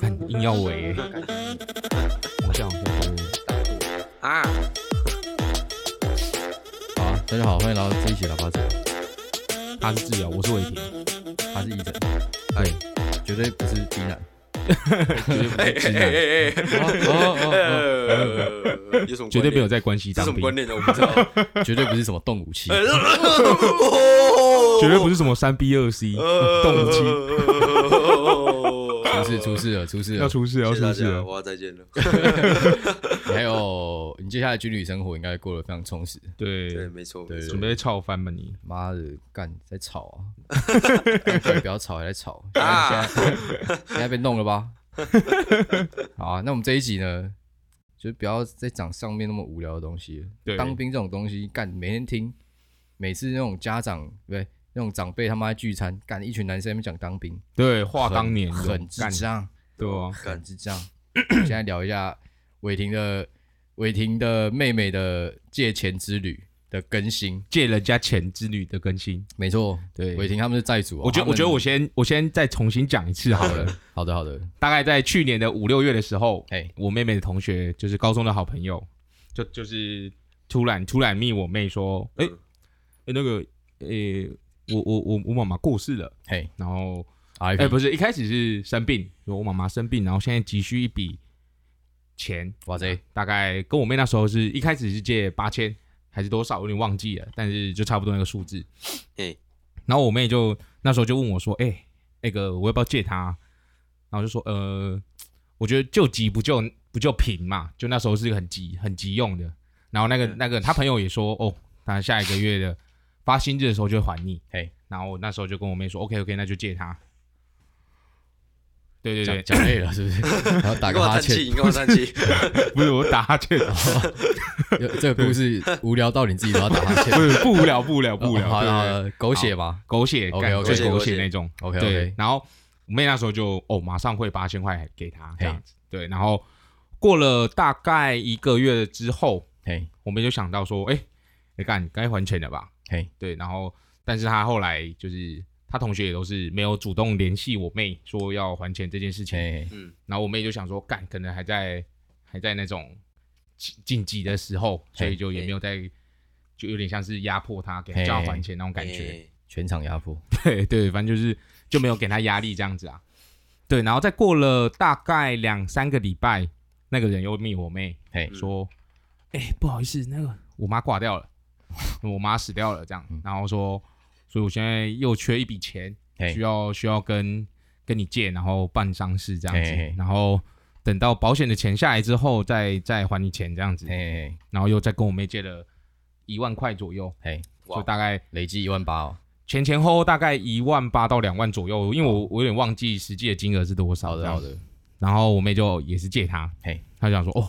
看硬要围，我这样就啊。好啊，大家好，欢迎来到这一期喇叭嘴。他是治疗，我是伟霆，他是医生，哎，绝对不是 B 男，哎哎哎哦哦哦，绝对没有在关系当兵，观念的我不知道，绝对不是什么动武器，绝对不是什么三 B 二 C 动武器。出事出事了，出事了，要出事要出事了，我要再见了。还有，你接下来军旅生活应该过得非常充实。对对，没错，对，准备吵翻吗你？妈的，干在吵啊！快 不要吵，还在吵。现在现在被弄了吧？好啊，那我们这一集呢，就不要再讲上面那么无聊的东西当兵这种东西，干每天听，每次那种家长对。那种长辈他妈在聚餐，干一群男生在那边讲当兵，对，话当年很智障，对啊，很智障。现在聊一下伟霆的伟霆的妹妹的借钱之旅的更新，借人家钱之旅的更新，没错，对，伟霆他们是债主。我觉得，我觉得我先我先再重新讲一次好了。好的，好的。大概在去年的五六月的时候，哎，我妹妹的同学就是高中的好朋友，就就是突然突然密我妹说，哎哎那个诶。我我我我妈妈过世了，嘿，然后哎不是一开始是生病，我妈妈生病，然后现在急需一笔钱，哇塞，大概跟我妹那时候是一开始是借八千还是多少，有点忘记了，但是就差不多那个数字，嘿，然后我妹就那时候就问我说，哎，那个我要不要借她？然后就说，呃，我觉得救急不救不救贫嘛，就那时候是很急很急用的，然后那个那个他朋友也说，哦，他下一个月的。发薪日的时候就会还你，嘿，然后我那时候就跟我妹说，OK OK，那就借他。对对对，讲累了是不是？然后打个哈欠，你跟我叹气，不是我打哈欠。这个故事无聊到你自己都要打哈欠，不是不无聊不无聊不无聊，好的，狗血吧？狗血，OK OK，狗血那种，OK OK。然后我妹那时候就哦，马上汇八千块给他这样子，对。然后过了大概一个月之后，嘿，我们就想到说，哎，你看该还钱了吧？嘿，对，然后，但是他后来就是他同学也都是没有主动联系我妹说要还钱这件事情，嗯，然后我妹就想说，干，可能还在还在那种紧急的时候，所以就也没有在，就有点像是压迫他给他叫他还钱那种感觉，全场压迫，对对，反正就是就没有给他压力这样子啊，对，然后再过了大概两三个礼拜，那个人又密我妹，嘿，说，哎，不好意思，那个我妈挂掉了。我妈死掉了，这样，然后说，所以我现在又缺一笔钱，需要需要跟跟你借，然后办丧事这样子，然后等到保险的钱下来之后，再再还你钱这样子，然后又再跟我妹借了一万块左右，就大概累计一万八哦，前前后后大概一万八到两万左右，因为我我有点忘记实际的金额是多少的，好的，然后我妹就也是借他，嘿，他就想说哦。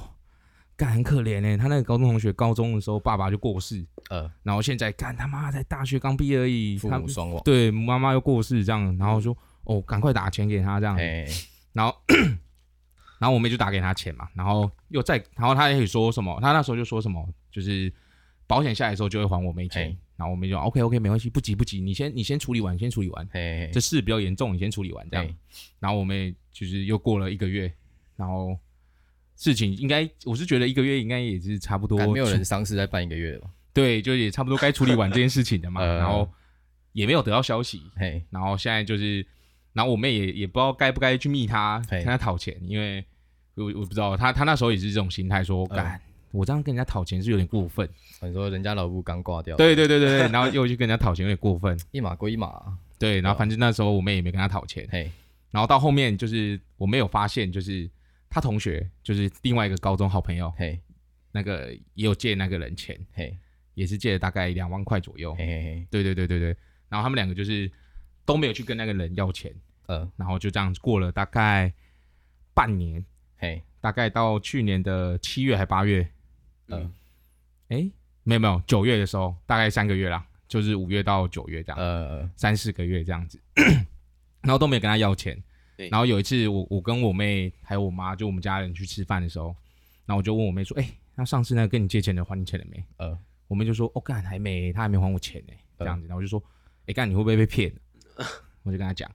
干很可怜哎，他那个高中同学高中的时候爸爸就过世，呃，然后现在干他妈在大学刚毕业而已，父母双亡，对，妈妈又过世这样，然后说哦，赶快打钱给他这样，然后 然后我妹就打给他钱嘛，然后又再，然后他也可以说什么，他那时候就说什么，就是保险下来的时候就会还我妹钱，嘿。然后我妹就 OK OK 没关系，不急不急，你先你先处理完，先处理完，这事比较严重，你先处理完这样，嘿。然后我妹就是又过了一个月，然后。事情应该，我是觉得一个月应该也是差不多，没有人丧事再办一个月了。对，就也差不多该处理完这件事情的嘛。呃、然后也没有得到消息，嘿。然后现在就是，然后我妹也也不知道该不该去密他，跟他讨钱，因为我我不知道他他那时候也是这种心态，说干、呃、我这样跟人家讨钱是有点过分。你说人家老母刚挂掉，对对对对对，然后又去跟人家讨钱有点过分，一码归一码。对，然后反正那时候我妹也没跟他讨钱，嘿。然后到后面就是我没有发现就是。他同学就是另外一个高中好朋友，嘿，那个也有借那个人钱，嘿，也是借了大概两万块左右，嘿嘿嘿，对对对对对，然后他们两个就是都没有去跟那个人要钱，呃，然后就这样过了大概半年，嘿，大概到去年的七月还八月，呃，哎，没有没有，九月的时候大概三个月啦，就是五月到九月这样，呃，三四个月这样子，然后都没有跟他要钱。对然后有一次我，我我跟我妹还有我妈，就我们家人去吃饭的时候，然后我就问我妹说：“哎、欸，那上次那个跟你借钱的还你钱了没？”呃，我妹就说：“哦，干还没，他还没还我钱呢。”这样子，然后我就说：“哎、欸，干你会不会被骗？”我就跟他讲，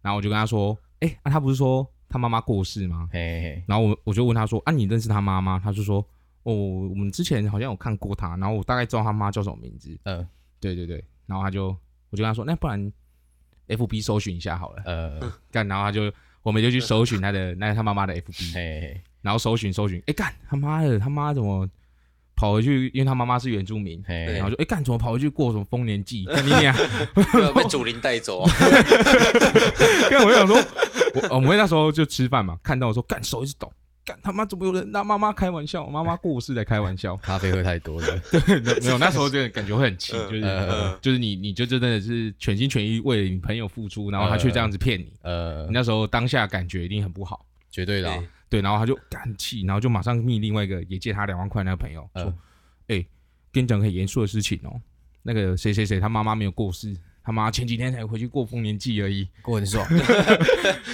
然后我就跟他说：“哎、欸，那、啊、他不是说他妈妈过世吗？嘿嘿。然后我我就问他说啊，你认识他妈吗？他就说哦，我们之前好像有看过他，然后我大概知道他妈叫什么名字。嗯，对对对。然后他就我就跟他说，那不然 F B 搜寻一下好了。呃，干，然后他就我们就去搜寻他的 那他妈妈的 F B。嘿嘿。然后搜寻搜寻，哎干，他妈的，他妈怎么？跑回去，因为他妈妈是原住民，然后就哎干怎么跑回去过什么丰年祭？干你讲，被祖灵带走。跟我想说，我我们那时候就吃饭嘛，看到我说干手一直抖，干他妈怎么有人拿妈妈开玩笑？妈妈过世在开玩笑，咖啡喝太多了。对，没有 那时候就感觉会很气，就是就是你你就真的是全心全意为了你朋友付出，然后他却这样子骗你。呃，你那时候当下感觉一定很不好，绝对的。对，然后他就干气，然后就马上密另外一个也借他两万块那个朋友说：“哎、呃，跟你讲个很严肃的事情哦，那个谁谁谁他妈妈没有过世，他妈前几天才回去过丰年祭而已，过很爽。”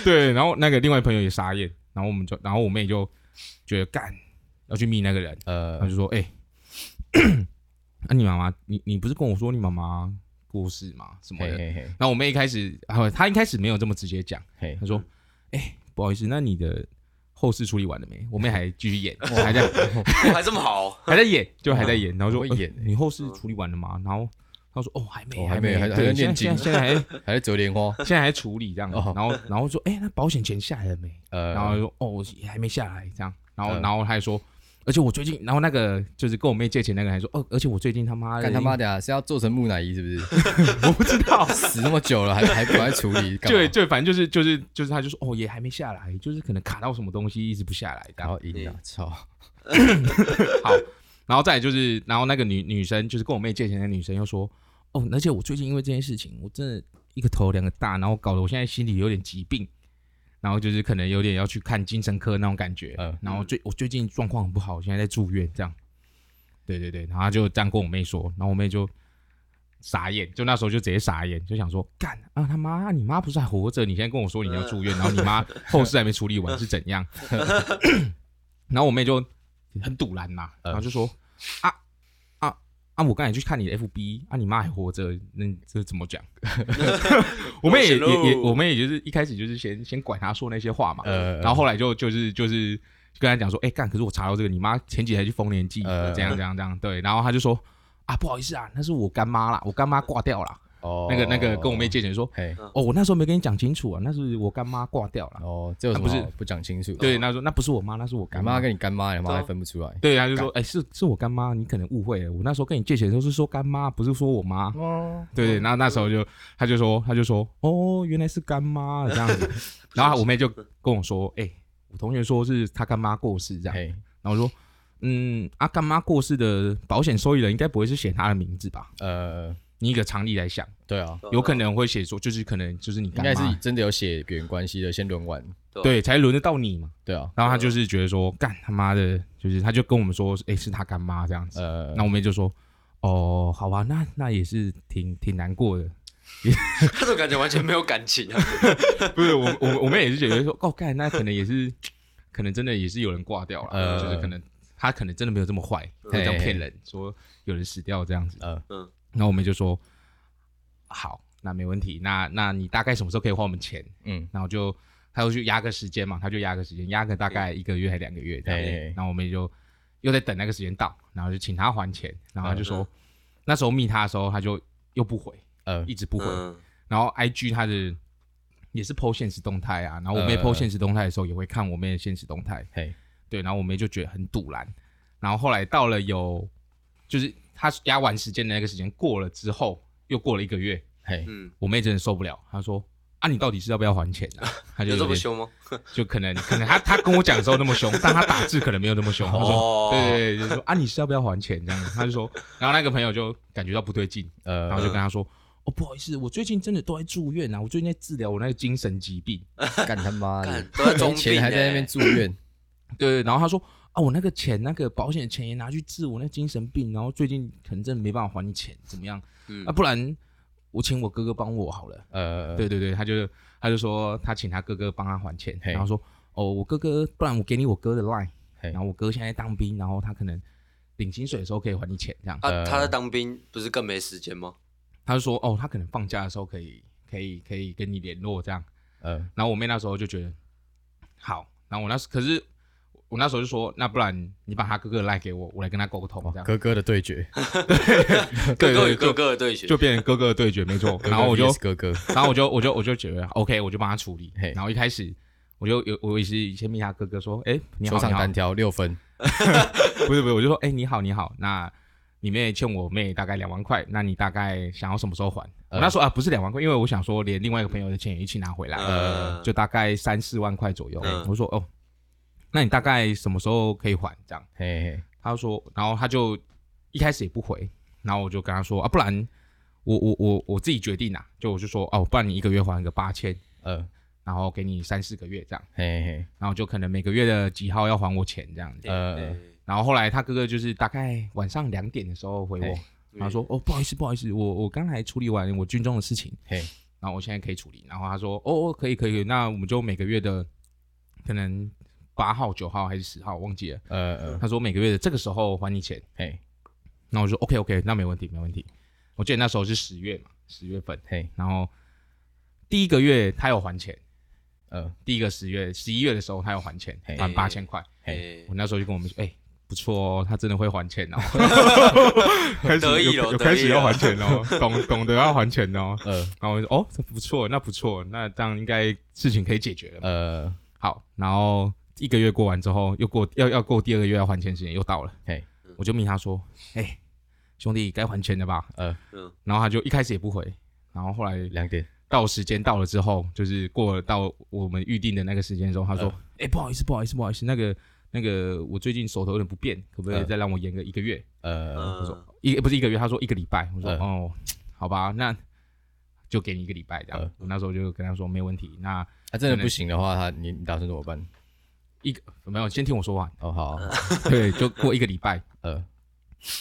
对，然后那个另外朋友也傻眼，然后我们就，然后我妹就觉得干要去密那个人，呃，他就说：“哎，那、啊、你妈妈，你你不是跟我说你妈妈过世吗？什么的？”然后我妹一开始，她一开始没有这么直接讲，嘿，她说：“哎，不好意思，那你的。”后事处理完了没？我妹还继续演，还在，还这么好，还在演，就还在演。然后说演，你后事处理完了吗？然后他说哦，还没，还没，还在念经，现在还 还在折莲花，现在还处理这样。然后然后说，哎，那保险钱下来了没？呃然后说哦，也还没下来这样。然后然后他还说。而且我最近，然后那个就是跟我妹借钱那个还说，哦，而且我最近他妈的，干他妈的啊，是要做成木乃伊是不是？我不知道，死那么久了还还不来处理？对对，反正就是就是就是，他就说，哦，也还没下来，就是可能卡到什么东西一直不下来。然后赢了，操！好，然后再来就是，然后那个女女生就是跟我妹借钱的女生又说，哦，而且我最近因为这件事情，我真的一个头两个大，然后搞得我现在心里有点疾病。然后就是可能有点要去看精神科那种感觉，嗯，然后最我最近状况很不好，我现在在住院这样，对对对，然后就这样跟我妹说，然后我妹就傻眼，就那时候就直接傻眼，就想说干啊他妈，你妈不是还活着？你现在跟我说你要住院，然后你妈后事还没处理完是怎样？然后我妹就很堵然呐，然后就说 啊。啊！我刚才去看你的 FB，啊，你妈还活着，那这怎么讲？我们也也也，我们也就是一开始就是先先管他说那些话嘛，呃，然后后来就就是就是跟他讲说，哎、欸、干，可是我查到这个，你妈前几天去丰年祭，呃，这样这样这样，对，然后他就说，啊，不好意思啊，那是我干妈啦，我干妈挂掉了。哦，那个那个跟我妹借钱说，嘿，哦，我那时候没跟你讲清楚啊，那是我干妈挂掉了。哦，这不是不讲清楚。对，他说那不是我妈，那是我干妈。跟你干妈，你妈还分不出来。对，他就说，哎，是是我干妈，你可能误会了。我那时候跟你借钱的时候是说干妈，不是说我妈。哦，对对，然后那时候就他就说他就说，哦，原来是干妈这样子。然后我妹就跟我说，哎，我同学说是他干妈过世这样。然后我说，嗯，啊干妈过世的保险受益人应该不会是写他的名字吧？呃。你一个常理来想，对啊，有可能会写说，就是可能就是你应该是真的有血缘关系的，先轮完，对，才轮得到你嘛，对啊。然后他就是觉得说，干他妈的，就是他就跟我们说，哎，是他干妈这样子。呃，那我们就说，哦，好吧，那那也是挺挺难过的。他的感觉完全没有感情啊。不是我我我们也是觉得说，哦，干那可能也是，可能真的也是有人挂掉了，呃，就是可能他可能真的没有这么坏，他这样骗人说有人死掉这样子。嗯嗯。然后我们就说好，那没问题。那那你大概什么时候可以还我们钱？嗯，然后就他就去压个时间嘛，他就压个时间，压个大概一个月还两个月这样。然后我们就又在等那个时间到，然后就请他还钱。然后他就说，那时候密他的时候，他就又不回，呃，一直不回。然后 IG 他的也是 po 现实动态啊，然后我妹 po 现实动态的时候也会看我妹的现实动态。嘿，对，然后我妹就觉得很堵然。然后后来到了有就是。他压完时间的那个时间过了之后，又过了一个月，嘿，嗯，我妹真的受不了，她说：“啊，你到底是要不要还钱啊？” 他就有这么凶吗？就可能可能他他跟我讲的时候那么凶，但他打字可能没有那么凶。他说：“对对对，就说啊，你是要不要还钱这样子？”他就说，然后那个朋友就感觉到不对劲，呃，然后就跟他说：“哦，不好意思，我最近真的都在住院啊，我最近在治疗我那个精神疾病。”干他妈的，都在中钱还在那边住院。对对，然后他说。啊，我那个钱，那个保险的钱也拿去治我那精神病，然后最近可能真的没办法还你钱，怎么样？嗯，啊，不然我请我哥哥帮我好了。呃，对对对，他就他就说他请他哥哥帮他还钱，然后说哦，我哥哥，不然我给你我哥的 line，然后我哥现在当兵，然后他可能领薪水的时候可以还你钱，这样。啊，他在当兵不是更没时间吗？他就说哦，他可能放假的时候可以可以可以跟你联络这样。呃，然后我妹那时候就觉得。好，然后我那时可是我那时候就说，那不然你把他哥哥赖给我，我来跟他沟通，这样。哥哥的对决，哥哥与哥哥的对决，就变成哥哥的对决，没错。然后我就哥哥，然后我就我就我就觉得 OK，我就帮他处理。然后一开始我就有我也是先密他哥哥说，哎，你好，手上单挑六分 不是不是，我就说，哎，你好你好，那。你妹欠我妹大概两万块，那你大概想要什么时候还？呃、我那时候啊，不是两万块，因为我想说连另外一个朋友的钱也一起拿回来，呃，就大概三四万块左右。呃、我说哦，那你大概什么时候可以还？这样，嘿嘿，他说，然后他就一开始也不回，然后我就跟他说啊，不然我我我我自己决定呐，就我就说哦，不然你一个月还个八千，呃，然后给你三四个月这样，嘿嘿，然后就可能每个月的几号要还我钱这样子，呃。然后后来他哥哥就是大概晚上两点的时候回我，他说：“哦，不好意思，不好意思，我我刚才处理完我军中的事情，嘿，然后我现在可以处理。”然后他说：“哦，可以，可以，那我们就每个月的可能八号、九号还是十号，忘记了。呃呃，他说每个月的这个时候还你钱，嘿。那我说：“OK，OK，、OK, OK, 那没问题，没问题。”我记得那时候是十月嘛，十月份，嘿。然后第一个月他有还钱，呃，第一个十月、十一月的时候他有还钱，还八千块。嘿，我那时候就跟我们说：“哎。”不错哦，他真的会还钱哦，开始有有开始要还钱哦，懂懂得要还钱哦，呃，然后我就说哦，这不错，那不错，那这样应该事情可以解决了，呃，好，然后一个月过完之后，又过要要过第二个月要还钱时间又到了，嘿，我就命他说，哎，兄弟该还钱了吧，呃，然后他就一开始也不回，然后后来两点到时间到了之后，就是过了到我们预定的那个时间时候，他说，哎，不好意思，不好意思，不好意思，那个。那个我最近手头有点不便，可不可以再让我延个一个月？呃，我说一不是一个月，他说一个礼拜。我说哦，好吧，那就给你一个礼拜这样。我那时候就跟他说没问题。那他真的不行的话，他你你打算怎么办？一个没有，先听我说完。哦好，对，就过一个礼拜。呃，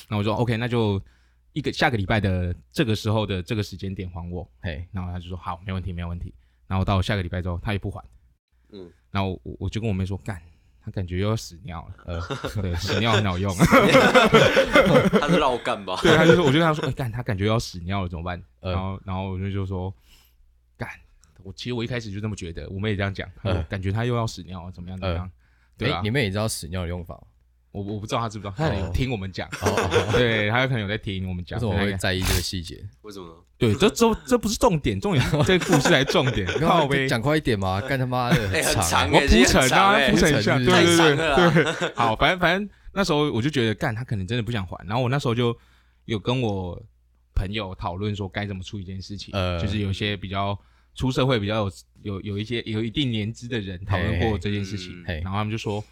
那我说 OK，那就一个下个礼拜的这个时候的这个时间点还我。嘿，然后他就说好，没问题，没有问题。然后到下个礼拜之后，他也不还。嗯，然后我我就跟我妹说干。他感觉又要屎尿了，呃，对，屎尿很好用，他是绕干吧？对，他就说，我就跟他说，哎，干，他感觉要屎尿了，怎么办？然后，然后我就就说，干，我其实我一开始就这么觉得，我们也这样讲，感觉他又要屎尿了，怎么样？怎么样？对，你们也知道屎尿的用法？我我不知道他知不知道，他可能听我们讲，对，他有可能有在听我们讲，为什么会在意这个细节？为什么呢？对，这这这不是重点，重点 这个故事才重点。讲快一点嘛，干他妈的很长，我铺陈啊，铺陈一下，对对对对。好，反正反正那时候我就觉得，干他可能真的不想还。然后我那时候就有跟我朋友讨论说该怎么处理这件事情，呃，就是有些比较出社会、比较有有有一些有一定年资的人讨论过这件事情，然后他们就说。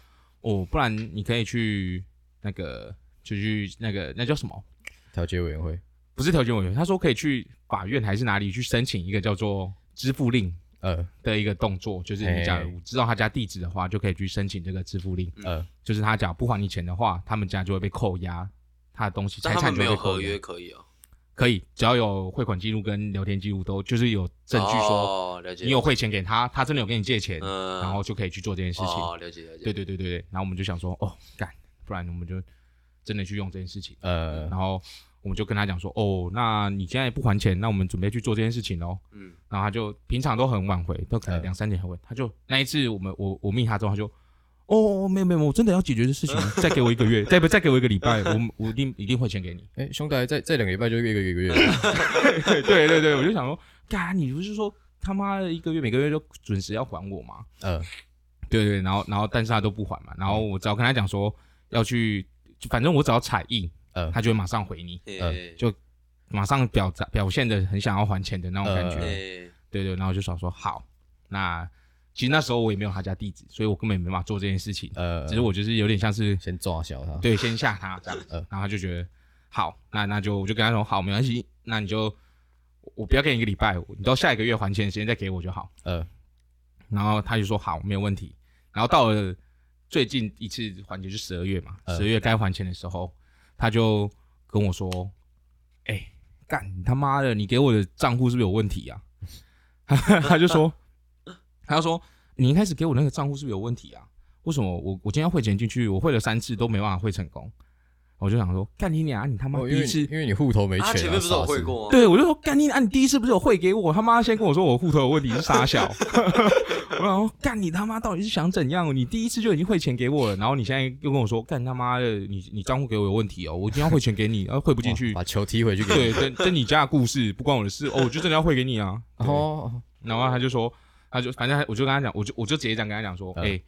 哦，不然你可以去那个，就去那个，那叫什么？调解委员会？不是调解委员会。他说可以去法院还是哪里去申请一个叫做支付令，呃的一个动作，就是你假如知道他家地址的话，就可以去申请这个支付令。呃，就是他假如不还你钱的话，他们家就会被扣押，他的东西财产就会被扣押。但他们没有合约可以啊？可以，只要有汇款记录跟聊天记录都，就是有证据说，你有汇钱给他，他真的有跟你借钱，然后就可以去做这件事情。哦，了解了解。对对对对对，然后我们就想说，哦，干，不然我们就真的去用这件事情。呃，然后我们就跟他讲说，哦，那你现在不还钱，那我们准备去做这件事情喽。嗯，然后他就平常都很晚回，都可能两三点才回，他就那一次我们我我密他之后，他就。哦，没有没有，我真的要解决这事情，再给我一个月，再不再给我一个礼拜，我我一定一定汇钱给你。哎，兄弟，再再两个礼拜就一个月一个月。对对对，我就想说，干，你不是说他妈的一个月每个月都准时要还我吗？嗯，对对，然后然后但是他都不还嘛，然后我只要跟他讲说要去，反正我只要彩印，呃，他就会马上回你，呃，就马上表表现的很想要还钱的那种感觉。对对，然后就想说好，那。其实那时候我也没有他家地址，所以我根本没办法做这件事情。呃，只是我就是有点像是先抓小他，对，先吓他这样。呃，然后他就觉得好，那那就我就跟他说好，没关系，那你就我不要给你一个礼拜，你到下一个月还钱的时间再给我就好。呃，然后他就说好，没有问题。然后到了最近一次还钱就十二月嘛，十二月该还钱的时候，他就跟我说：“哎，干你他妈的，你给我的账户是不是有问题啊？” 他就说。他说：“你一开始给我那个账户是不是有问题啊？为什么我我今天要汇钱进去，我汇了三次都没办法汇成功？”我就想说，干你娘！你他妈第一次，因为你户头没钱，他前面不是有汇过吗？对，我就说干你啊！你第一次不是有汇给我？他妈先跟我说我户头有问题是傻小，我想说干你他妈到底是想怎样？你第一次就已经汇钱给我了，然后你现在又跟我说干他妈的，你你账户给我有问题哦，我一定要汇钱给你，然后汇不进去，把球踢回去给你。对，这这你家的故事不关我的事哦，我就真的要汇给你啊。哦，然后他就说，他就反正我就跟他讲，我就我就直接这样跟他讲说，哎。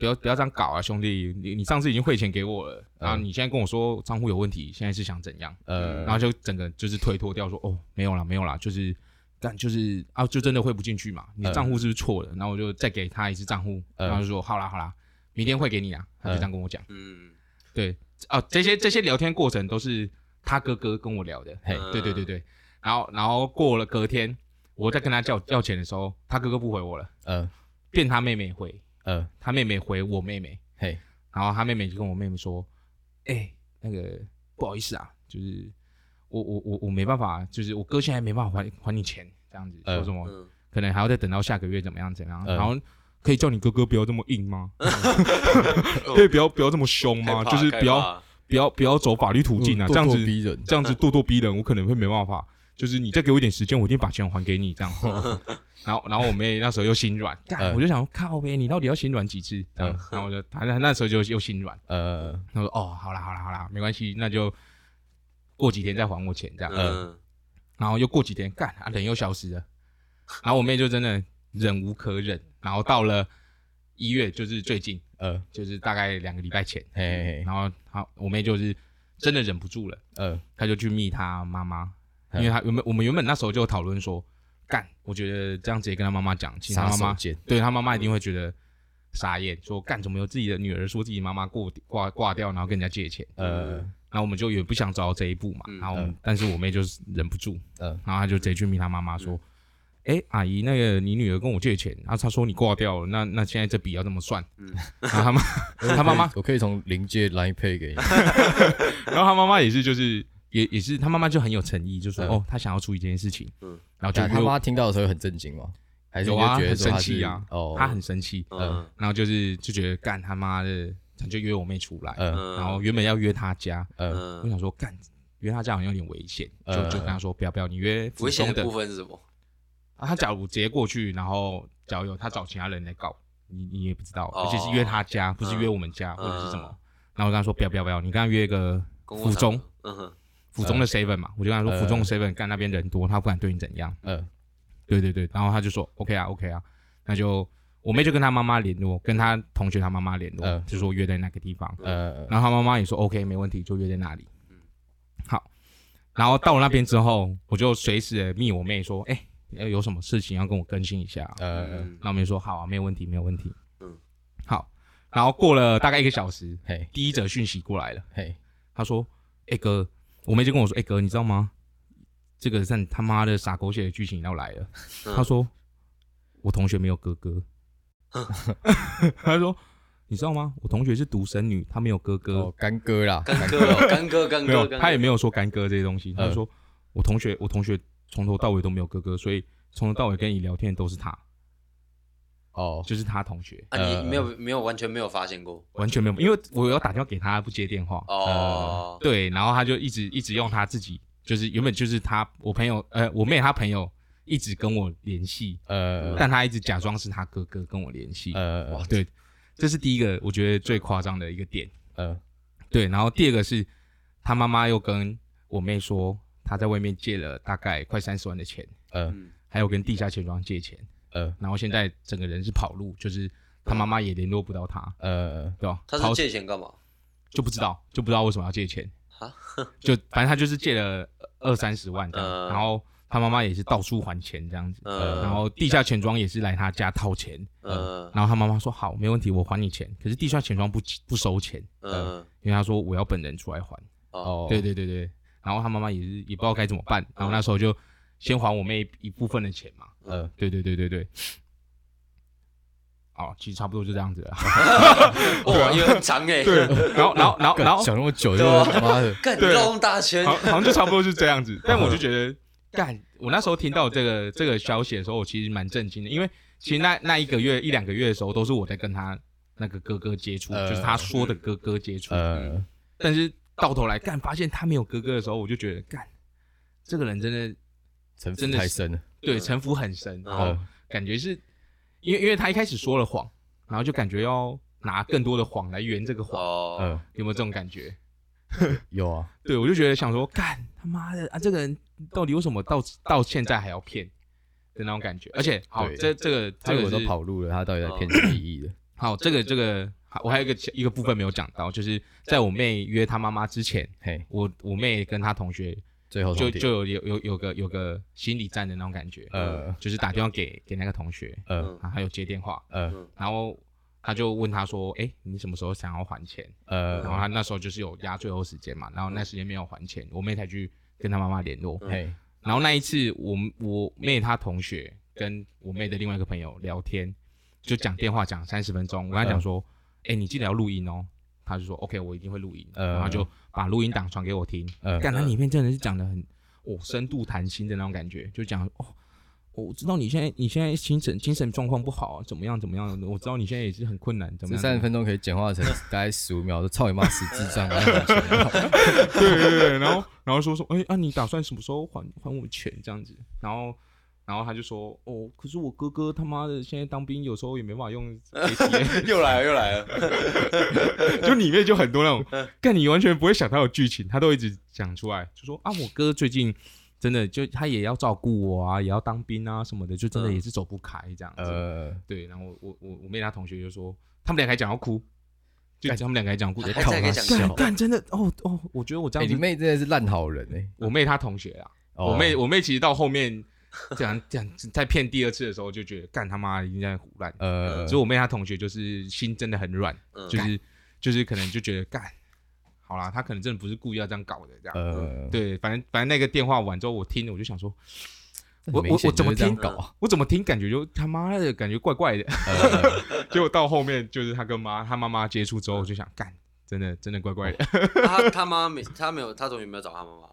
不要不要这样搞啊，兄弟！你你上次已经汇钱给我了，然后你现在跟我说账户有问题，现在是想怎样？呃，然后就整个就是推脱掉说，哦，没有啦，没有啦，就是干就是啊，就真的汇不进去嘛，你账户是不是错了？然后我就再给他一次账户，然后就说好啦好啦，明天汇给你啊，他就这样跟我讲。嗯，对啊，这些这些聊天过程都是他哥哥跟我聊的，嘿，对对对对，然后然后过了隔天，我在跟他叫要钱的时候，他哥哥不回我了，呃，变他妹妹回。呃，他妹妹回我妹妹，嘿，然后他妹妹就跟我妹妹说，哎、欸，那个不好意思啊，就是我我我我没办法，就是我哥现在没办法还还你钱，这样子、呃、说什么，嗯、可能还要再等到下个月怎么样怎样，呃、然后可以叫你哥哥不要这么硬吗？可以不要不要这么凶吗？就是不要不要不要走法律途径啊，嗯、这样子逼人，这样子咄咄逼人，我可能会没办法。就是你再给我一点时间，我一定把钱还给你这样。然后，然后我妹那时候又心软，我就想说靠呗，你到底要心软几次？然后我就，他那时候就又心软。呃，他说哦，好啦，好啦，好啦，没关系，那就过几天再还我钱这样。嗯。然后又过几天，干，人又消失了。然后我妹就真的忍无可忍，然后到了一月，就是最近，呃，就是大概两个礼拜前，嘿，然后好，我妹就是真的忍不住了，呃，她就去密她妈妈。因为他原本我们原本那时候就讨论说，干，我觉得这样直接跟他妈妈讲，其实他妈妈对他妈妈一定会觉得傻眼，说干怎么有自己的女儿说自己妈妈过挂挂掉，然后跟人家借钱，呃，然后我们就也不想走到这一步嘛，然后但是我妹就是忍不住，呃，然后他就直接去密他妈妈说，哎，阿姨，那个你女儿跟我借钱，然后他说你挂掉了，那那现在这笔要怎么算？然后他妈 他妈妈，我可以从零借 Line Pay 给你，然后他妈妈也是就是。也也是，他妈妈就很有诚意，就说哦，他想要处理这件事情。嗯，然后就他妈听到的时候很震惊吗？还是觉得很生气啊？哦，他很生气。嗯，然后就是就觉得干他妈的，他就约我妹出来。嗯，然后原本要约他家。嗯，我想说干约他家好像有点危险，就就跟他说不要不要，你约危险的部分是什么？啊，他假如直接过去，然后假如有他找其他人来告你，你也不知道，而且是约他家，不是约我们家或者是什么。然后我跟他说不要不要不要，你跟他约一个府中。嗯哼。府中的 seven 嘛，我就跟他说府中的 seven 干那边人多，他不敢对你怎样。嗯，对对对，然后他就说 OK 啊 OK 啊，那就我妹就跟他妈妈联络，跟他同学他妈妈联络，就说约在那个地方。呃，然后他妈妈也说 OK 没问题，就约在那里。嗯，好，然后到了那边之后，我就随时密我妹说，哎，要有什么事情要跟我更新一下。嗯，然后我妹说好啊，没有问题，没有问题。嗯，好，然后过了大概一个小时，嘿，第一则讯息过来了，嘿，他说，哎哥。我妹就跟我说：“哎、欸、哥，你知道吗？这个像他妈的傻狗血的剧情要来了。嗯”他说：“我同学没有哥哥。嗯” 他说：“你知道吗？我同学是独生女，她没有哥哥，哦干哥啦，干哥，干哥，干哥。他也没有说干哥这些东西。他就说：“我同学，我同学从头到尾都没有哥哥，所以从头到尾跟你聊天都是他。”哦，就是他同学。啊，你没有没有完全没有发现过，完全没有，因为我要打电话给他，不接电话。哦，对，然后他就一直一直用他自己，就是原本就是他我朋友，呃，我妹他朋友一直跟我联系，呃，但他一直假装是他哥哥跟我联系。呃，对，这是第一个我觉得最夸张的一个点。呃，对，然后第二个是他妈妈又跟我妹说，他在外面借了大概快三十万的钱，呃，还有跟地下钱庄借钱。呃，然后现在整个人是跑路，就是他妈妈也联络不到他，呃，对吧？他是借钱干嘛？就不知道，就不知道为什么要借钱啊？就反正他就是借了二三十万这样，然后他妈妈也是到处还钱这样子，然后地下钱庄也是来他家套钱，呃，然后他妈妈说好，没问题，我还你钱。可是地下钱庄不不收钱，嗯，因为他说我要本人出来还。哦，对对对对，然后他妈妈也是也不知道该怎么办，然后那时候就先还我妹一部分的钱嘛。呃，对对对对对，哦，其实差不多就这样子了。哇，也很长哎。对，然后然后然后然后讲那么久，就他妈的干绕那么大圈，好像就差不多是这样子。但我就觉得，干，我那时候听到这个这个消息的时候，我其实蛮震惊的，因为其实那那一个月一两个月的时候，都是我在跟他那个哥哥接触，就是他说的哥哥接触。呃，但是到头来干发现他没有哥哥的时候，我就觉得干这个人真的城府太深了，对，城府很深，然后感觉是因为因为他一开始说了谎，然后就感觉要拿更多的谎来圆这个谎，嗯，有没有这种感觉？有啊，对，我就觉得想说干他妈的啊，这个人到底为什么到到现在还要骗？的那种感觉？而且好，这这个这个都跑路了，他到底在骗什么意义的？好，这个这个。我还有一个一个部分没有讲到，就是在我妹约她妈妈之前，嘿，我我妹跟她同学最后就就有有有有个有个心理战的那种感觉，呃，就是打电话给给那个同学，呃，然后还有接电话，呃，然后他就问他说，哎，你什么时候想要还钱？呃，然后他那时候就是有压最后时间嘛，然后那时间没有还钱，我妹才去跟他妈妈联络，嘿，然后那一次我我妹她同学跟我妹的另外一个朋友聊天，就讲电话讲三十分钟，我跟他讲说。哎，你记得要录音哦。他就说：“OK，我一定会录音。”然后就把录音档传给我听。呃，干，他里面真的是讲的很哦，深度谈心的那种感觉，就讲哦，我知道你现在你现在精神精神状况不好，怎么样怎么样？我知道你现在也是很困难，怎么样？三十分钟可以简化成 大概十五秒，都操你妈死智障啊！对对对，然后然后说说，哎啊，你打算什么时候还还我钱这样子？然后。然后他就说：“哦，可是我哥哥他妈的现在当兵，有时候也没办法用 ATM。”又来了，又来了，就里面就很多那种，但你完全不会想他有剧情，他都一直讲出来，就说：“啊，我哥最近真的就他也要照顾我啊，也要当兵啊什么的，就真的也是走不开这样子。呃”对，然后我我我妹她同学就说，他们俩还讲要哭，就他们俩还讲哭，还在讲干真的哦哦，我觉得我这样子，你妹真的是烂好人哎，我妹她同学啊，我妹我妹其实到后面。这样这样，在骗第二次的时候，就觉得干他妈已经在胡乱。呃，所以我妹她同学就是心真的很软，就是就是可能就觉得干好啦，他可能真的不是故意要这样搞的，这样。呃，对，反正反正那个电话完之后，我听了我就想说，我我我怎么听搞？我怎么听感觉就他妈的感觉怪怪的。结果到后面就是他跟妈他妈妈接触之后，我就想干，真的真的怪怪的。他他妈没他没有他同学没有找他妈妈。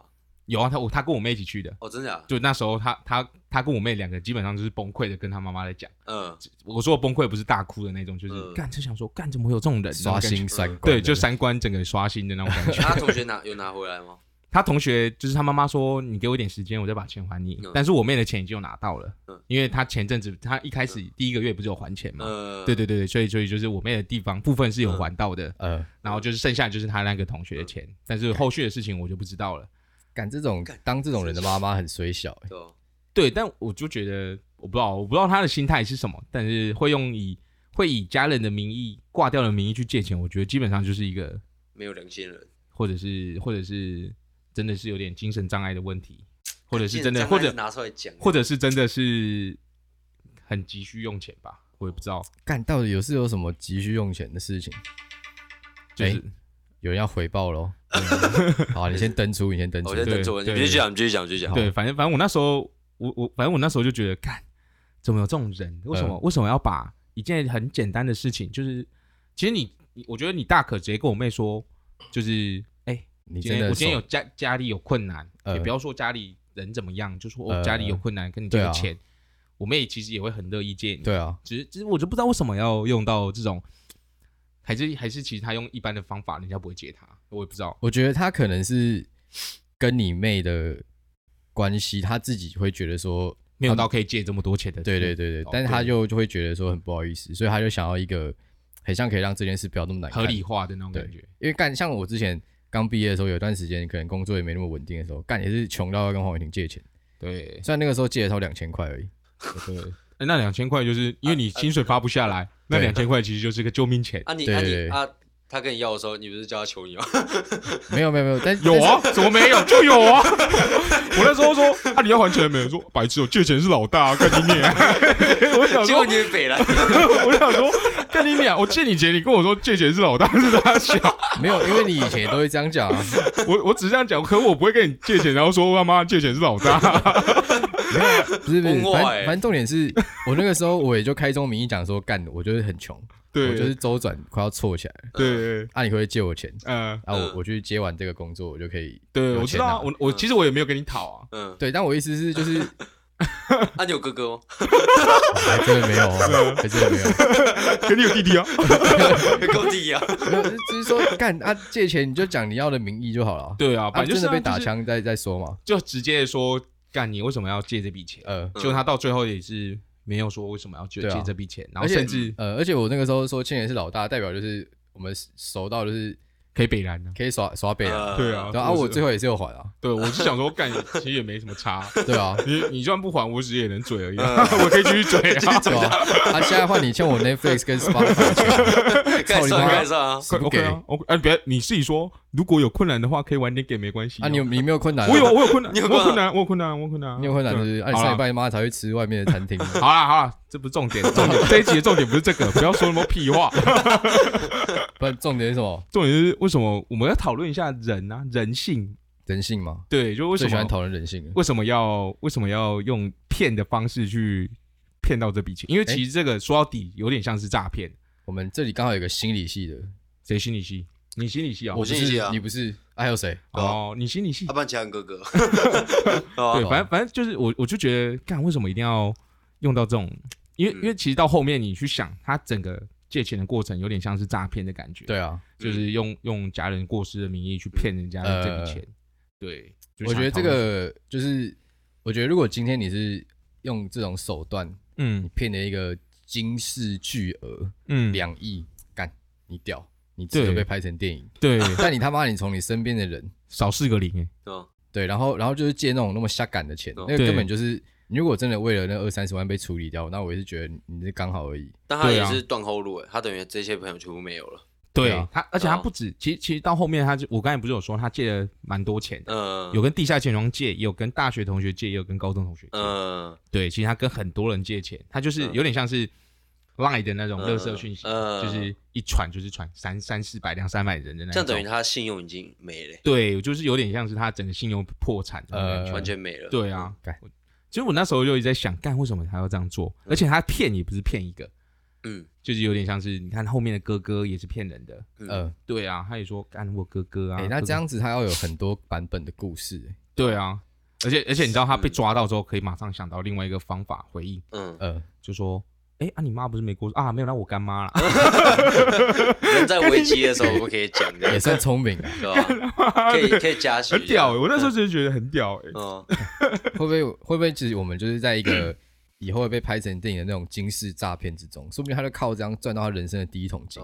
有啊，他我他跟我妹一起去的。哦，真的啊？就那时候他他他跟我妹两个基本上就是崩溃的跟他妈妈在讲。嗯，我说我崩溃不是大哭的那种，就是干就想说干怎么会有这种人？刷新三观。对，就三观整个刷新的那种感觉。他同学拿有拿回来吗？他同学就是他妈妈说，你给我一点时间，我再把钱还你。但是我妹的钱已经有拿到了，因为他前阵子他一开始第一个月不是有还钱吗？对对对对，所以所以就是我妹的地方部分是有还到的。嗯，然后就是剩下就是他那个同学的钱，但是后续的事情我就不知道了。干这种当这种人的妈妈很水小，欸，对，但我就觉得我不知道，我不知道他的心态是什么，但是会用以会以家人的名义挂掉的名义去借钱，我觉得基本上就是一个没有良心人，或者是或者是真的是有点精神障碍的问题，或者是真的或者拿出来讲，或者是真的是很急需用钱吧，我也不知道。干到底有是有什么急需用钱的事情？就是。欸有人要回报喽，好，你先登出，你先登出，我先登出，你继续讲，你继续讲，继续讲。对，反正反正我那时候，我我反正我那时候就觉得，干，怎么有这种人？为什么为什么要把一件很简单的事情，就是其实你，我觉得你大可直接跟我妹说，就是，哎，你今天我今天有家家里有困难，也不要说家里人怎么样，就说我家里有困难，跟你借个钱，我妹其实也会很乐意借你。对啊，只是只是我就不知道为什么要用到这种。还是还是，其实他用一般的方法，人家不会借他，我也不知道。我觉得他可能是跟你妹的关系，他自己会觉得说没有到可以借这么多钱的。对对对对，但是他就就会觉得说很不好意思，所以他就想要一个很像可以让这件事不要那么难合理化的那种感觉。因为干像我之前刚毕业的时候，有段时间可能工作也没那么稳定的时候，干也是穷到要跟黄伟霆借钱。对，虽然那个时候借的时候两千块而已。对。那两千块就是因为你薪水发不下来，那两千块其实就是个救命钱。啊，你啊你啊，他跟你要的时候，你不是叫他求你吗？没有没有没有，但有啊，怎么没有？就有啊！我那时候说啊，你要还钱没有？说白痴，我借钱是老大，干你娘！我想说你北了，我想说干你娘！我借你钱，你跟我说借钱是老大，是他小？没有，因为你以前也都会这样讲啊。我我只是这样讲，可我不会跟你借钱，然后说他妈借钱是老大。没有，不是不是，反反正重点是我那个时候我也就开宗明义讲说干，我就是很穷，对，我就是周转快要错起来了，对，啊，你可以借我钱，嗯，啊，我我去接完这个工作，我就可以，对，我知道，我我其实我也没有跟你讨啊，嗯，对，但我意思是就是，啊，你有哥哥吗？还真的没有，还真的没有，肯定有弟弟啊，够弟啊。只是说，干啊借钱，你就讲你要的名义就好了。对啊，反正真的被打枪再再说嘛，就直接说干你为什么要借这笔钱？呃，就他到最后也是没有说为什么要借借这笔钱，然后甚至呃，而且我那个时候说青年是老大，代表就是我们熟到就是。可以北蓝的，可以耍耍北蓝，对啊，然后我最后也是有还啊，对，我是想说干，其实也没什么差，对啊，你你就算不还，我只是也能嘴而已，我可以继续嘴啊，对啊，他现在换你欠我 Netflix 跟 Spotify 钱，操你妈。啊，不给。啊，哎别，你自己说，如果有困难的话，可以晚点给没关系啊，你有你没有困难，我有我有困难，你有困难，我有困难，我有困难，你有困难是不是？啊，你上礼拜妈才会吃外面的餐厅，好了好了，这不是重点，重点 这一集的重点不是这个，不要说那么屁话。不，重点是什么？重点是为什么我们要讨论一下人啊，人性，人性吗？对，就为什么喜欢讨论人性？为什么要为什么要用骗的方式去骗到这笔钱？因为其实这个说到底有点像是诈骗。我们这里刚好有个心理系的，谁心理系？你心理系啊？我心理系啊？你不是？还有谁？哦，你心理系？阿班奇哥哥。对，反正反正就是我，我就觉得，干为什么一定要用到这种？因为因为其实到后面你去想，他整个。借钱的过程有点像是诈骗的感觉，对啊，就是用用家人过世的名义去骗人家的这笔钱，对，我觉得这个就是，我觉得如果今天你是用这种手段，嗯，你骗了一个惊世巨额，嗯，两亿，干，你屌，你值得被拍成电影，对，但你他妈你从你身边的人少四个零，对，然后然后就是借那种那么瞎赶的钱，那个根本就是。你如果真的为了那二三十万被处理掉，那我也是觉得你是刚好而已。但他也是断后路诶，他等于这些朋友全部没有了。对啊，他而且他不止，其实其实到后面他就我刚才不是有说他借了蛮多钱，嗯，有跟地下钱庄借，也有跟大学同学借，也有跟高中同学借，嗯，对，其实他跟很多人借钱，他就是有点像是 Line 的那种垃圾讯息，就是一传就是传三三四百两三百人的那种，这样等于他信用已经没了。对，就是有点像是他整个信用破产，呃，完全没了。对啊。其实我那时候就一直在想，干为什么他要这样做？而且他骗也不是骗一个，嗯，就是有点像是你看后面的哥哥也是骗人的，嗯，对啊，他也说干我哥哥啊，那这样子他要有很多版本的故事，对啊，而且而且你知道他被抓到之后，可以马上想到另外一个方法回应，嗯。嗯，就说。哎啊！你妈不是没过啊？没有，那我干妈了。人在危机的时候，我可以讲的，也算聪明啊，是吧？可以可以加薪，很屌。我那时候就觉得很屌。哎，会不会会不会其实我们就是在一个以后会被拍成电影的那种惊世诈骗之中？说不定他就靠这样赚到他人生的第一桶金。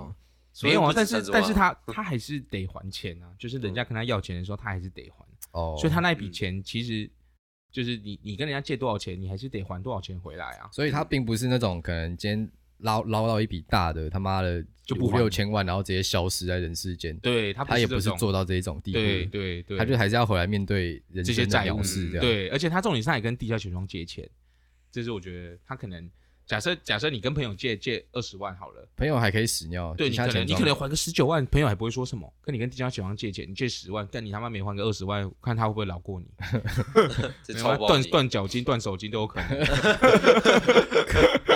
没有啊，但是但是他他还是得还钱啊，就是人家跟他要钱的时候，他还是得还。哦，所以他那笔钱其实。就是你，你跟人家借多少钱，你还是得还多少钱回来啊。所以他并不是那种可能今天捞捞到一笔大的，他妈的就五六千万，然后直接消失在人世间。对他，他也不是做到这一种地步。对对对，他就还是要回来面对人这些债务。对，而且他重点是还跟地下钱庄借钱，这是我觉得他可能。假设假设你跟朋友借借二十万好了，朋友还可以屎尿，对，你可能你可能还个十九万，朋友还不会说什么。跟你跟地下钱庄借钱，你借十万，但你他妈没还个二十万，看他会不会饶过你？断断脚筋、断手筋都有可能。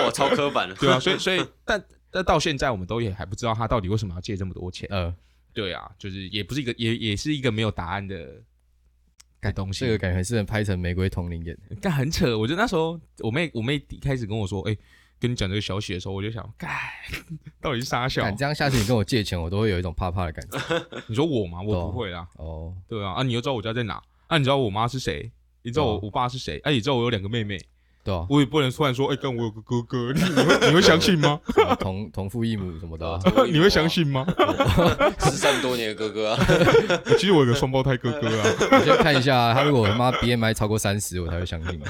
哇，超刻板了。对啊，所以所以，但但到现在我们都也还不知道他到底为什么要借这么多钱。呃，对啊，就是也不是一个也也是一个没有答案的。东西这个感觉很适合拍成《玫瑰同龄》演，但很扯。我觉得那时候我妹我妹一开始跟我说：“哎、欸，跟你讲这个消息的时候，我就想，该，到底是啥小？这样下去你跟我借钱，我都会有一种怕怕的感觉。你说我吗？我不会啦。哦，对啊，啊，你又知道我家在哪？啊，你知道我妈是谁？你知道我我爸是谁？哎、啊，你知道我有两个妹妹。”对啊，我也不能突然说，哎，跟我有个哥哥，你会 你会相信吗？同同父异母什么的，你会相信吗？失散多年的哥哥啊，其实我有个双胞胎哥哥啊。我先看一下，他如果他妈 BMI 超过三十，我才会相信。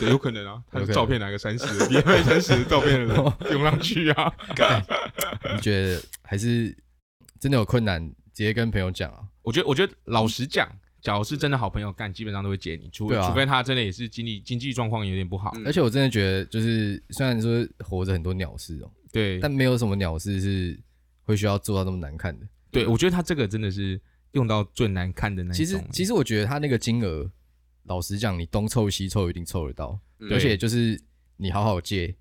对，有可能啊，他的照片哪个三十？BMI 三十的照片的人用上去啊？你觉得还是真的有困难，直接跟朋友讲啊？我觉得，我觉得老实讲。假如是真的好朋友干，基本上都会借你，除除非他真的也是经济经济状况有点不好。而且我真的觉得，就是虽然说活着很多鸟事哦，对，但没有什么鸟事是会需要做到那么难看的。对，我觉得他这个真的是用到最难看的那种。其实，其实我觉得他那个金额，老实讲，你东凑西凑一定凑得到，而且就是你好好借。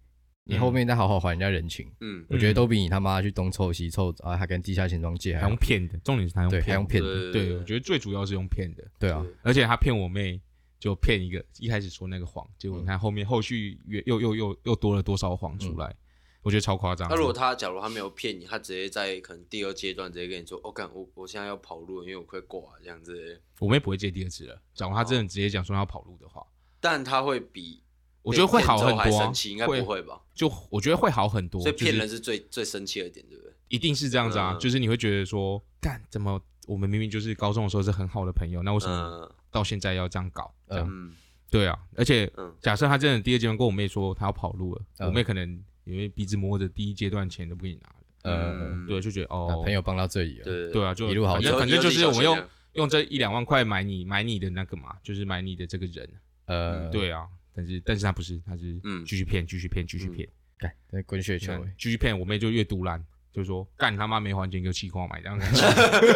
你后面再好好还人家人情，嗯，我觉得都比你他妈去东凑西凑啊，还跟地下钱庄借，还用骗的，重点是他用骗，还用骗的，对，我觉得最主要是用骗的，对啊，而且他骗我妹，就骗一个，一开始说那个谎，结果你看后面后续又又又又又多了多少谎出来，我觉得超夸张。那如果他假如他没有骗你，他直接在可能第二阶段直接跟你说，我、哦、干我我现在要跑路，因为我快挂了这样子。我妹不会借第二次了。假如他真的直接讲说他要跑路的话，但他会比我觉得会好很多。生气应该不会吧？就我觉得会好很多。所以骗人是最、就是、最生气的点，对不对？一定是这样子啊，嗯、就是你会觉得说，干怎么我们明明就是高中的时候是很好的朋友，那为什么到现在要这样搞？这样。嗯对啊，而且假设他真的第二阶段跟我妹说他要跑路了，我妹可能因为鼻子摸着第一阶段钱都不给你拿了。嗯，对，就觉得哦，朋友帮到这里了。对对啊，就一路好。反正就是我们用用这一两万块买你买你的那个嘛，就是买你的这个人。呃，对啊，但是但是他不是，他是继续骗，继续骗，继续骗。干，在滚雪球，继续骗我妹就越赌烂，就是说干他妈没还钱给我气矿买这样子。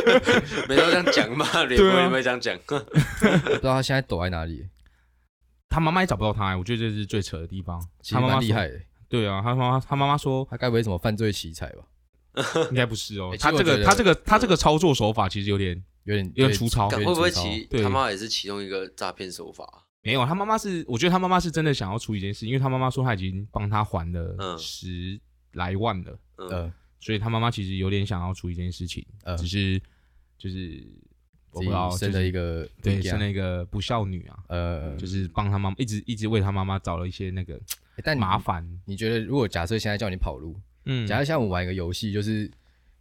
没都这样讲嘛，脸不会这样讲。不知道他现在躲在哪里。他妈妈也找不到他，我觉得这是最扯的地方。他妈妈厉害的。对啊，他妈妈他妈妈说，他该不会什么犯罪奇才吧？应该不是哦。他这个他这个他这个操作手法其实有点有点有点粗糙。会不会其他妈妈也是其中一个诈骗手法？没有，他妈妈是，我觉得他妈妈是真的想要处理一件事，因为他妈妈说他已经帮他还了十来万了。嗯，所以他妈妈其实有点想要处理一件事情，呃只是就是。我不知道生了一个对，生了一个不孝女啊，呃，就是帮他妈妈一直一直为他妈妈找了一些那个，但麻烦。你觉得如果假设现在叫你跑路，嗯，假设像我玩一个游戏，就是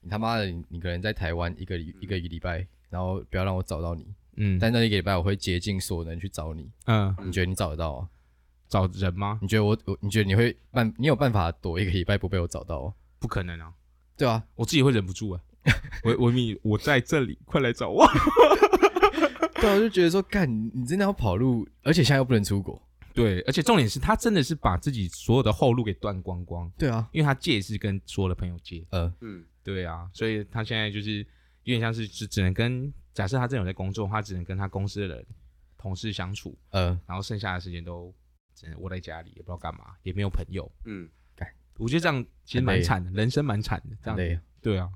你他妈的，你可能在台湾一个一个一个礼拜，然后不要让我找到你，嗯，但那一个礼拜我会竭尽所能去找你，嗯，你觉得你找得到啊？找人吗？你觉得我我你觉得你会办？你有办法躲一个礼拜不被我找到？不可能啊！对啊，我自己会忍不住啊。维维米，我在这里，快来找我！对，我就觉得说，干，你真的要跑路，而且现在又不能出国。对，而且重点是他真的是把自己所有的后路给断光光。对啊，因为他借是跟所有的朋友借。呃嗯，对啊，所以他现在就是有点像是只只能跟，假设他真的有在工作，他只能跟他公司的人、同事相处。嗯，然后剩下的时间都只能窝在家里，也不知道干嘛，也没有朋友。嗯，干，我觉得这样其实蛮惨的，人生蛮惨的。这样子，对啊。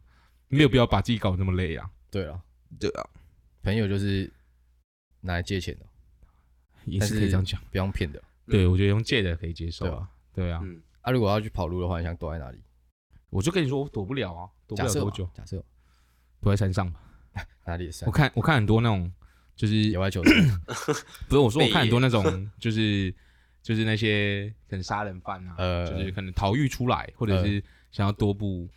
没有必要把自己搞得那么累啊！对啊，对啊，朋友就是拿来借钱的，也是可以这样讲，不用骗的。对，我觉得用借的可以接受啊。对啊，嗯，啊，如果要去跑路的话，你想躲在哪里？我就跟你说，我躲不了啊，躲不了多久？假设躲在山上吧。哪里山？我看我看很多那种就是野外求生，不是我说我看很多那种就是就是那些可能杀人犯啊，呃，就是可能逃狱出来，或者是想要多步。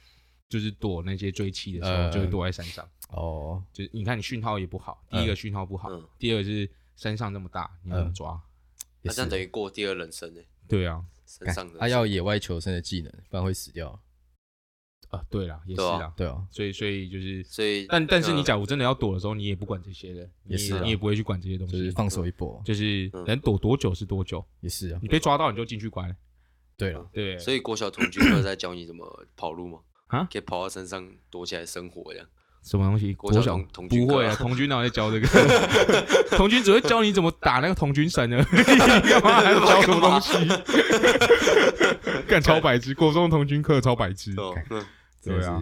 就是躲那些追妻的时候，呃、就会躲在山上。哦，就是你看你讯号也不好，第一个讯号不好，嗯、第二个是山上这么大，你要怎么抓？好像等于过第二人生呢。对啊，山上他要野外求生的技能，不然会死掉。啊，对啦，也是啊，对啊，所以所以就是，所以但但是你假如真的要躲的时候，你也不管这些的，也是你也不会去管这些东西，就是放手一搏，就是能躲多久是多久，也是啊。你被抓到你就进去关。对了，对，所以国小童军课在教你怎么跑路吗？啊，可以跑到山上躲起来生活这样？什么东西？国小童军不会啊，童军哪在教这个？童军只会教你怎么打那个童军绳而已，干嘛还教什么东西？干超白痴，国中童军课超白痴。对啊，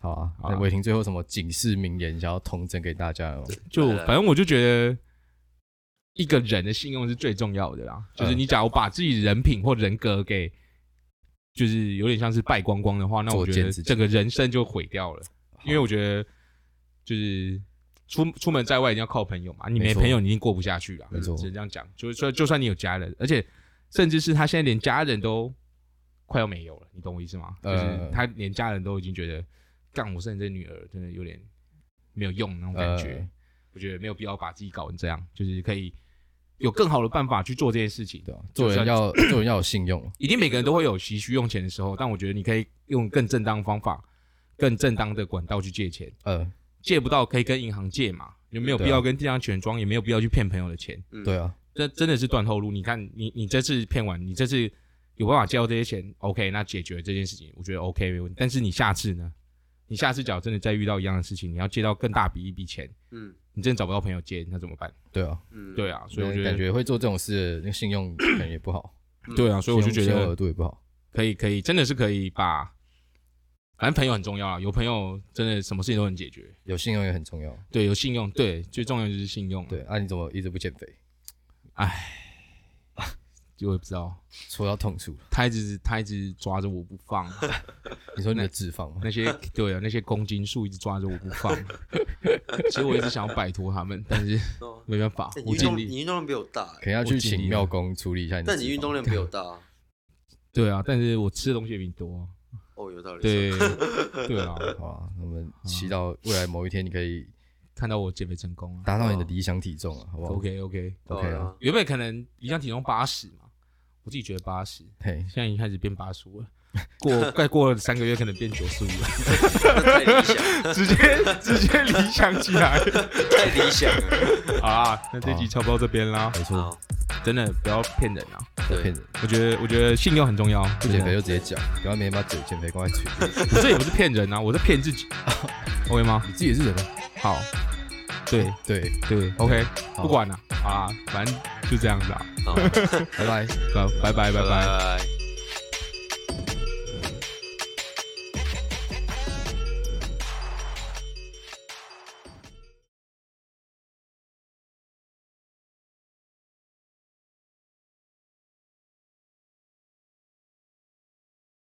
好啊。那伟霆最后什么警示名言想要统整给大家哦？就反正我就觉得，一个人的信用是最重要的啦。就是你假如把自己人品或人格给。就是有点像是败光光的话，那我觉得整个人生就毁掉了。因为我觉得，就是出出门在外一定要靠朋友嘛，你没朋友你一定过不下去啊。没错，只能这样讲。就是说，就算你有家人，而且甚至是他现在连家人都快要没有了，你懂我意思吗？就是他连家人都已经觉得，干我生你这女儿真的有点没有用那种感觉。我觉得没有必要把自己搞成这样，就是可以。有更好的办法去做这件事情，对，做人要 做人要有信用，一定每个人都会有急需用钱的时候，但我觉得你可以用更正当方法、更正当的管道去借钱。呃，借不到可以跟银行借嘛，有没有必要跟地上钱庄，也没有必要去骗朋友的钱。对啊，这真的是断后路。你看，你你这次骗完，你这次有办法借到这些钱，OK，那解决这件事情，我觉得 OK 没问题。但是你下次呢？你下次假如真的再遇到一样的事情，你要借到更大笔一笔钱，嗯。你真的找不到朋友借，那怎么办？对啊，嗯，对啊，所以我觉得感觉会做这种事的，那信用可能也不好。对啊，所以我就觉得额度也不好。可以，可以，真的是可以把，反正朋友很重要啊，有朋友真的什么事情都能解决。有信用也很重要。对，有信用，对，最重要就是信用。对，啊，你怎么一直不减肥？唉，就会不知道戳到痛处。他一直他一直抓着我不放。你说你的脂肪吗？那些对啊，那些公斤数一直抓着我不放。其实我一直想要摆脱他们，但是没办法。你运动你运动量比我大，可能要去请妙工处理一下你。但你运动量比我大。啊对啊，但是我吃的东西也比你多。哦，有道理。对 对啊，好啊，我们祈祷未来某一天你可以看到我减肥成功，达到你的理想体重啊，好不好？OK OK OK 啊，原本可能理想体重八十嘛，我自己觉得八十，嘿，现在已经开始变八十五了。过再过了三个月，可能变九十五了。太理想，直接直接理想起来，太理想了。好啊，那这集差不多这边啦。没错，真的不要骗人啊！不要骗人。我觉得我觉得信用很重要。不减肥就直接讲，不要每天把嘴减肥挂在嘴这也不是骗人啊，我在骗自己。OK 吗？你自己也是人啊。好，对对对，OK，不管了，好啊，反正就这样子啊。拜。拜，拜拜拜。拜拜。